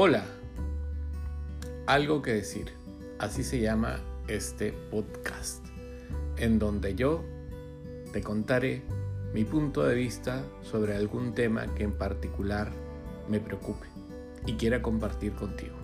Hola, algo que decir. Así se llama este podcast, en donde yo te contaré mi punto de vista sobre algún tema que en particular me preocupe y quiera compartir contigo.